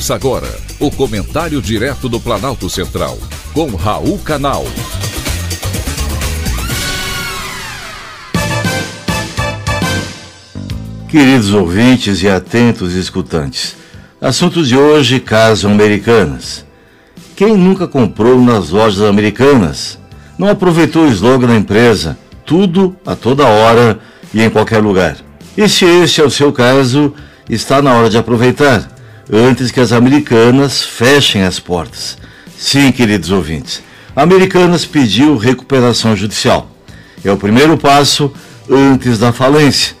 Ouça agora o comentário direto do Planalto Central, com Raul Canal. Queridos ouvintes e atentos escutantes, assunto de hoje: casas americanas. Quem nunca comprou nas lojas americanas? Não aproveitou o slogan da empresa, tudo a toda hora e em qualquer lugar. E se este é o seu caso, está na hora de aproveitar, antes que as americanas fechem as portas. Sim, queridos ouvintes, Americanas pediu recuperação judicial. É o primeiro passo antes da falência.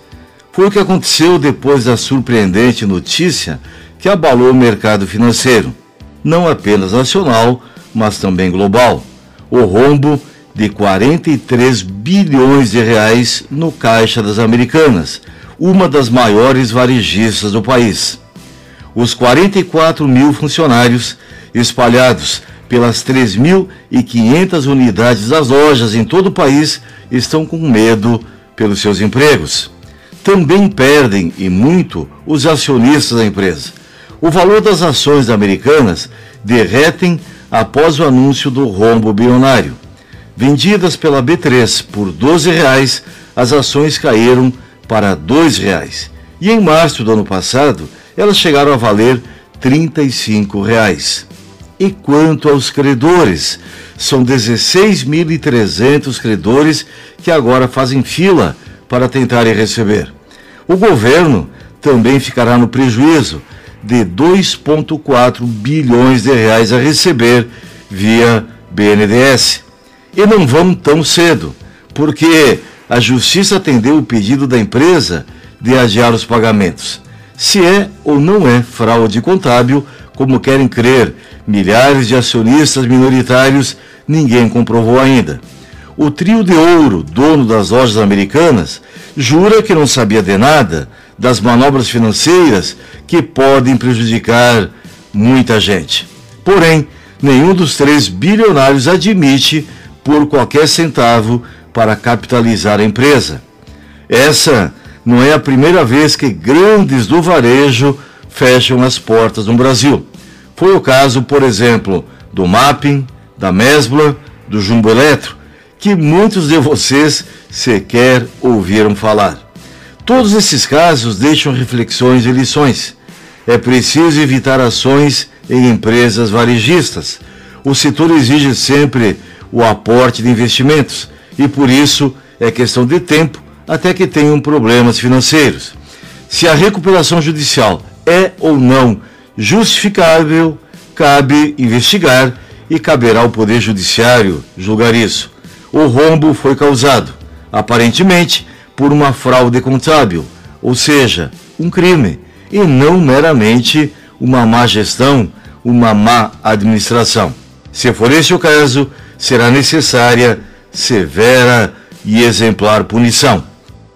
Foi o que aconteceu depois da surpreendente notícia que abalou o mercado financeiro, não apenas nacional, mas também global. O rombo de 43 bilhões de reais no caixa das Americanas, uma das maiores varejistas do país. Os 44 mil funcionários espalhados pelas 3.500 unidades das lojas em todo o país estão com medo pelos seus empregos. Também perdem, e muito, os acionistas da empresa. O valor das ações americanas derretem após o anúncio do rombo bilionário. Vendidas pela B3 por 12 reais, as ações caíram para R$ reais. E em março do ano passado, elas chegaram a valer 35 reais. E quanto aos credores, são 16.300 credores que agora fazem fila para tentarem receber. O governo também ficará no prejuízo de 2,4 bilhões de reais a receber via BNDES. E não vão tão cedo, porque a justiça atendeu o pedido da empresa de adiar os pagamentos. Se é ou não é fraude contábil, como querem crer milhares de acionistas minoritários, ninguém comprovou ainda. O trio de ouro, dono das lojas americanas, jura que não sabia de nada das manobras financeiras que podem prejudicar muita gente. Porém, nenhum dos três bilionários admite, por qualquer centavo, para capitalizar a empresa. Essa não é a primeira vez que grandes do varejo fecham as portas no Brasil. Foi o caso, por exemplo, do Mapping, da Mesbla, do Jumbo Eletro, que muitos de vocês sequer ouviram falar. Todos esses casos deixam reflexões e lições. É preciso evitar ações em empresas varejistas. O setor exige sempre o aporte de investimentos e por isso é questão de tempo até que tenham problemas financeiros. Se a recuperação judicial é ou não justificável, cabe investigar e caberá ao Poder Judiciário julgar isso. O rombo foi causado, aparentemente, por uma fraude contábil, ou seja, um crime, e não meramente uma má gestão, uma má administração. Se for esse o caso, será necessária severa e exemplar punição.